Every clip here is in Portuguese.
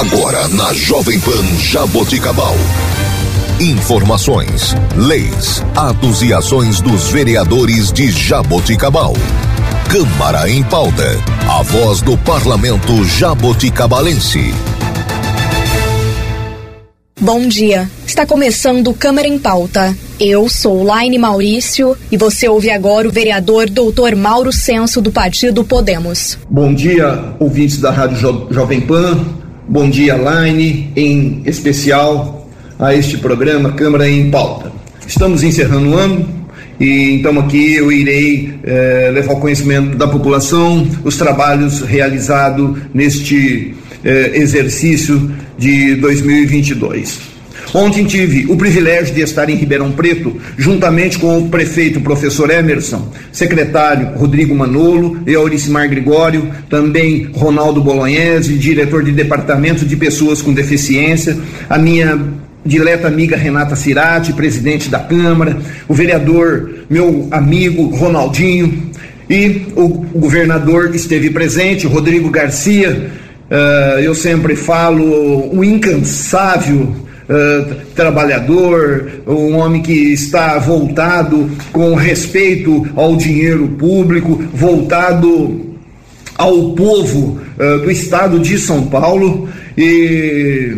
Agora na Jovem Pan Jaboticabal. Informações, leis, atos e ações dos vereadores de Jaboticabal. Câmara em pauta. A voz do parlamento jaboticabalense. Bom dia. Está começando Câmara em Pauta. Eu sou Laine Maurício e você ouve agora o vereador Dr. Mauro Senso do Partido Podemos. Bom dia, ouvintes da Rádio jo Jovem Pan. Bom dia, Laine, em especial a este programa Câmara em Pauta. Estamos encerrando o ano e então aqui eu irei eh, levar ao conhecimento da população os trabalhos realizados neste eh, exercício de 2022. Ontem tive o privilégio de estar em Ribeirão Preto, juntamente com o prefeito professor Emerson, secretário Rodrigo Manolo e Auricimar Gregório, também Ronaldo Bolognese, diretor de departamento de pessoas com deficiência, a minha dileta amiga Renata Cirati, presidente da Câmara, o vereador, meu amigo Ronaldinho, e o governador esteve presente, Rodrigo Garcia, uh, eu sempre falo, um incansável trabalhador, um homem que está voltado com respeito ao dinheiro público, voltado ao povo uh, do estado de São Paulo. E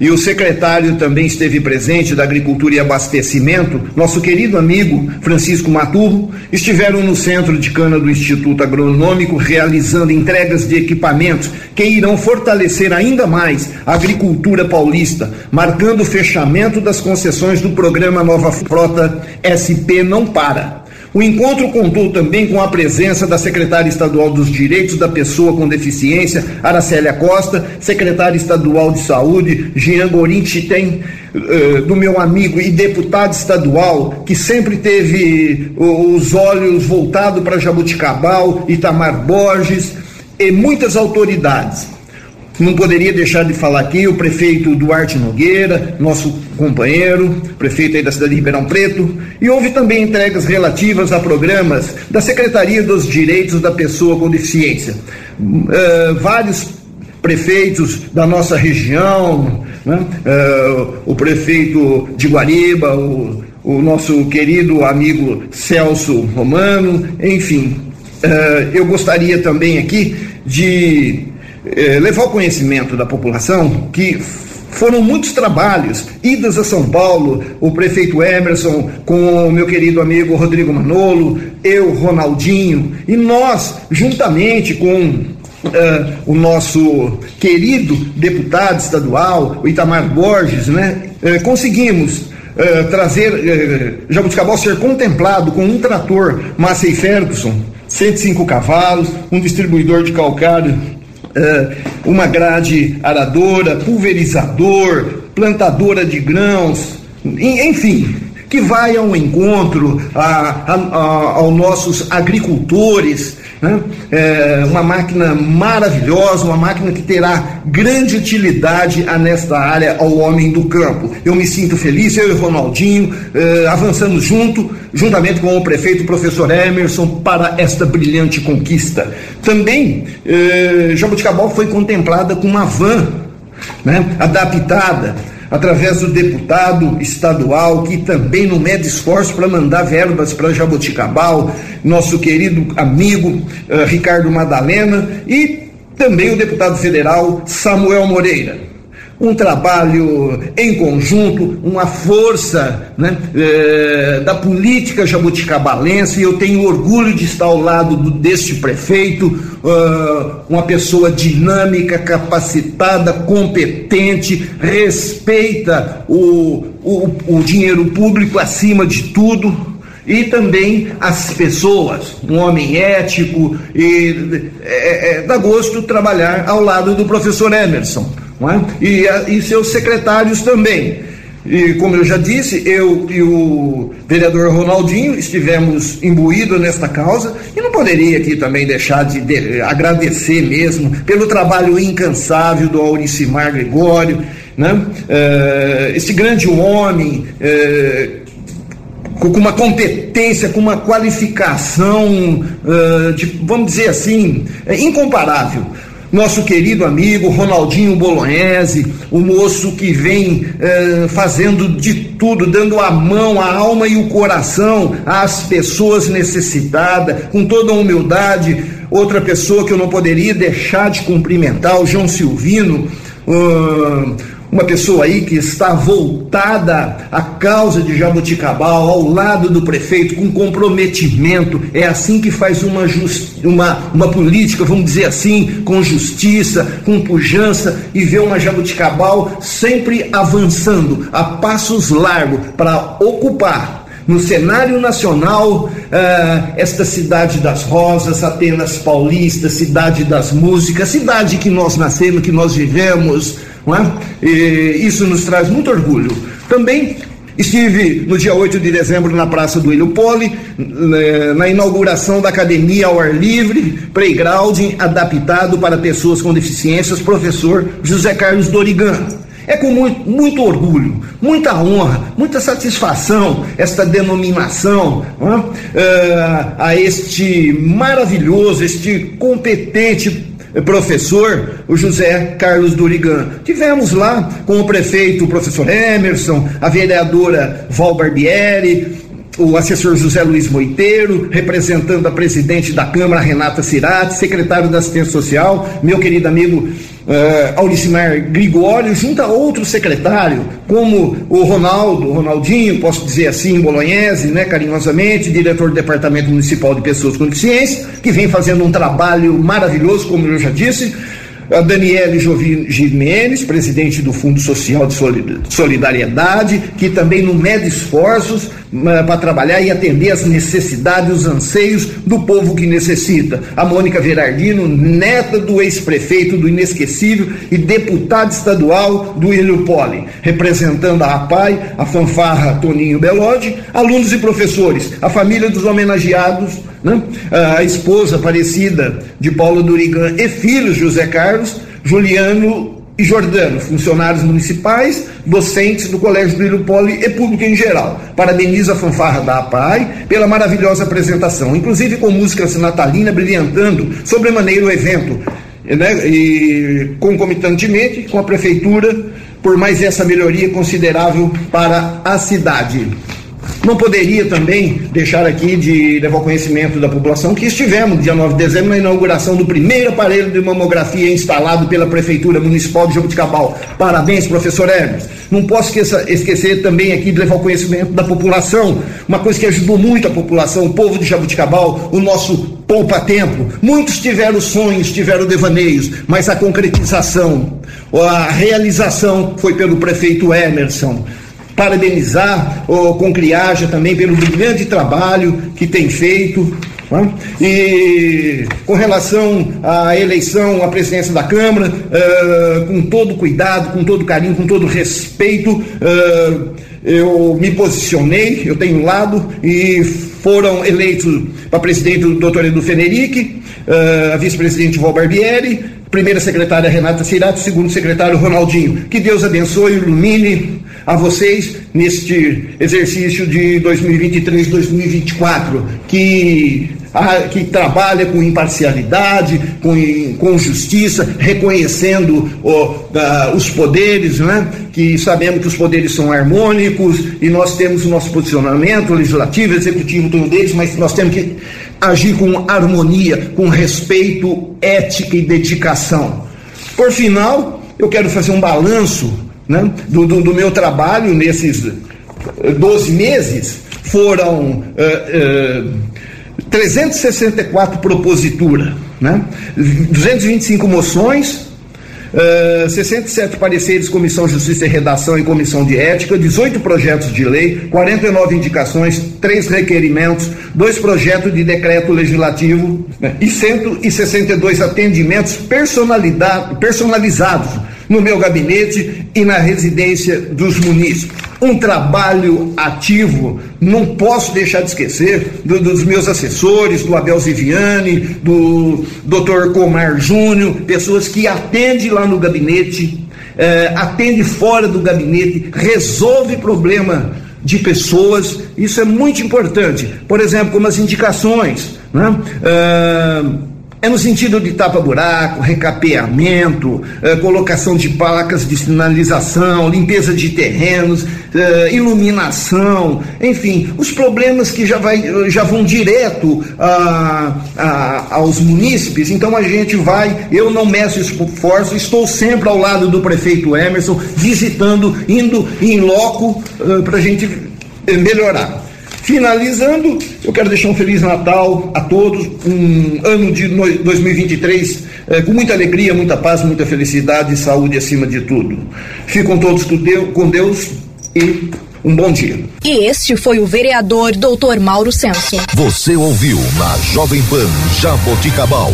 e o secretário também esteve presente da Agricultura e Abastecimento, nosso querido amigo Francisco Maturro, estiveram no centro de cana do Instituto Agronômico realizando entregas de equipamentos que irão fortalecer ainda mais a agricultura paulista, marcando o fechamento das concessões do programa Nova Frota SP Não Para. O encontro contou também com a presença da secretária estadual dos Direitos da Pessoa com Deficiência, Aracélia Costa, secretária estadual de Saúde, Jean Gorin Chitem, eh, do meu amigo e deputado estadual, que sempre teve os olhos voltados para Jabuticabal, Itamar Borges e muitas autoridades. Não poderia deixar de falar aqui o prefeito Duarte Nogueira, nosso companheiro, prefeito aí da cidade de Ribeirão Preto, e houve também entregas relativas a programas da Secretaria dos Direitos da Pessoa com Deficiência. Uh, vários prefeitos da nossa região, né? uh, o prefeito de Guariba, o, o, nosso querido amigo Celso Romano, enfim. Uh, eu gostaria também aqui de eh, levar ao conhecimento da população que foram muitos trabalhos, idas a São Paulo, o prefeito Emerson com o meu querido amigo Rodrigo Manolo, eu, Ronaldinho, e nós, juntamente com Uh, o nosso querido deputado estadual, o Itamar Borges, né, uh, conseguimos uh, trazer Jabuticabal ser contemplado com um trator Massey Ferguson, 105 cavalos, um distribuidor de calcário é, uma grade aradora, pulverizador, plantadora de grãos, enfim, que vai ao encontro a, a, a, aos nossos agricultores, né? É uma máquina maravilhosa, uma máquina que terá grande utilidade nesta área ao homem do campo. Eu me sinto feliz, eu e Ronaldinho eh, avançamos junto, juntamente com o prefeito professor Emerson, para esta brilhante conquista. Também eh, Jabuticabal foi contemplada com uma van né, adaptada através do deputado estadual, que também não mede esforço para mandar verbas para Jaboticabal, nosso querido amigo uh, Ricardo Madalena e também o deputado federal Samuel Moreira um trabalho em conjunto, uma força né, é, da política jabuticabalense, e eu tenho orgulho de estar ao lado do, deste prefeito, uh, uma pessoa dinâmica, capacitada, competente, respeita o, o, o dinheiro público acima de tudo, e também as pessoas, um homem ético e é, é, dá gosto trabalhar ao lado do professor Emerson é? e, e seus secretários também. E como eu já disse, eu e o vereador Ronaldinho estivemos imbuídos nesta causa e não poderia aqui também deixar de, de agradecer mesmo pelo trabalho incansável do Auricimar Gregório, né? É, esse grande homem é, com uma competência, com uma qualificação, uh, de, vamos dizer assim, é, incomparável nosso querido amigo Ronaldinho Bolognese, o moço que vem eh, fazendo de tudo, dando a mão, a alma e o coração às pessoas necessitadas, com toda humildade. Outra pessoa que eu não poderia deixar de cumprimentar, o João Silvino. Uh, uma pessoa aí que está voltada à causa de Jaboticabal, ao lado do prefeito, com comprometimento. É assim que faz uma, just, uma, uma política, vamos dizer assim, com justiça, com pujança e vê uma Jaboticabal sempre avançando a passos largos para ocupar no cenário nacional, uh, esta cidade das rosas, Atenas Paulista, cidade das músicas, cidade que nós nascemos, que nós vivemos, é? isso nos traz muito orgulho. Também Estive no dia 8 de dezembro na Praça do Ilho Poli, né, na inauguração da Academia ao Ar Livre, Playground adaptado para pessoas com deficiências, professor José Carlos Dorigan. É com muito, muito orgulho, muita honra, muita satisfação esta denominação uh, a este maravilhoso, este competente professor, o José Carlos Durigan. Tivemos lá com o prefeito, o professor Emerson, a vereadora Val Barbieri, o assessor José Luiz Moiteiro, representando a presidente da Câmara, Renata Cirati, secretário da Assistência Social, meu querido amigo uh, Aulicimar Grigório, junto a outro secretário, como o Ronaldo, Ronaldinho, posso dizer assim, Bolognese, né, carinhosamente, diretor do Departamento Municipal de Pessoas com Deficiência, que vem fazendo um trabalho maravilhoso, como eu já disse, a Daniele Jimenez, presidente do Fundo Social de Solidariedade, que também não mede esforços para trabalhar e atender as necessidades, os anseios do povo que necessita. A Mônica Verardino, neta do ex-prefeito do Inesquecível e deputada estadual do Ilho Poli, representando a APAI, a fanfarra Toninho Belodi, alunos e professores, a família dos homenageados, né? a esposa Aparecida de Paulo Durigan e filhos José Carlos, Juliano e Jordano, funcionários municipais, docentes do Colégio do Ilho Poli e público em geral. Parabenizo a fanfarra da APAI pela maravilhosa apresentação, inclusive com músicas natalina brilhantando sobremaneira o evento, né? e concomitantemente com a prefeitura por mais essa melhoria considerável para a cidade. Não poderia também deixar aqui de levar conhecimento da população que estivemos, dia 9 de dezembro, na inauguração do primeiro aparelho de mamografia instalado pela Prefeitura Municipal de Jabuticabal. Parabéns, professor Hermes. Não posso esquecer, esquecer também aqui de levar conhecimento da população, uma coisa que ajudou muito a população, o povo de Jabuticabal, o nosso poupa-tempo. Muitos tiveram sonhos, tiveram devaneios, mas a concretização, a realização foi pelo prefeito Emerson parabenizar o Concriaja também pelo brilhante trabalho que tem feito. Né? E com relação à eleição à presidência da Câmara, uh, com todo cuidado, com todo carinho, com todo respeito, uh, eu me posicionei, eu tenho lado, e foram eleitos para presidente o doutor Edu Fenerick, uh, a vice-presidente Val Barbieri, primeira secretária Renata Cirato, segundo secretário Ronaldinho. Que Deus abençoe, ilumine a vocês neste exercício de 2023-2024, que que trabalha com imparcialidade, com, com justiça, reconhecendo os poderes, né? que sabemos que os poderes são harmônicos e nós temos o nosso posicionamento legislativo, executivo, todo deles, mas nós temos que agir com harmonia, com respeito, ética e dedicação. Por final, eu quero fazer um balanço né, do, do, do, meu trabalho nesses 12 meses foram uh, uh, 364 proposituras, né, 225 moções, Uh, 67 pareceres, comissão Justiça e Redação e comissão de Ética, 18 projetos de lei, 49 indicações, 3 requerimentos, 2 projetos de decreto legislativo né, e 162 atendimentos personalizados no meu gabinete e na residência dos munícipes. Um trabalho ativo, não posso deixar de esquecer do, dos meus assessores, do Abel Ziviani, do Dr. Comar Júnior, pessoas que atendem lá no gabinete, eh, atende fora do gabinete, resolve problema de pessoas, isso é muito importante. Por exemplo, como as indicações, né? Uh, é no sentido de tapa-buraco, recapeamento, eh, colocação de placas de sinalização, limpeza de terrenos, eh, iluminação, enfim, os problemas que já, vai, já vão direto a, a, aos munícipes. Então a gente vai, eu não meço esforço, estou sempre ao lado do prefeito Emerson, visitando, indo em loco eh, para a gente melhorar. Finalizando, eu quero deixar um Feliz Natal a todos, um ano de 2023 eh, com muita alegria, muita paz, muita felicidade e saúde acima de tudo. Ficam todos com Deus e um bom dia. E este foi o vereador Dr. Mauro Senso. Você ouviu na Jovem Pan Jaboticabal,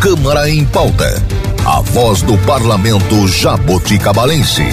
Câmara em Pauta, a voz do parlamento jaboticabalense.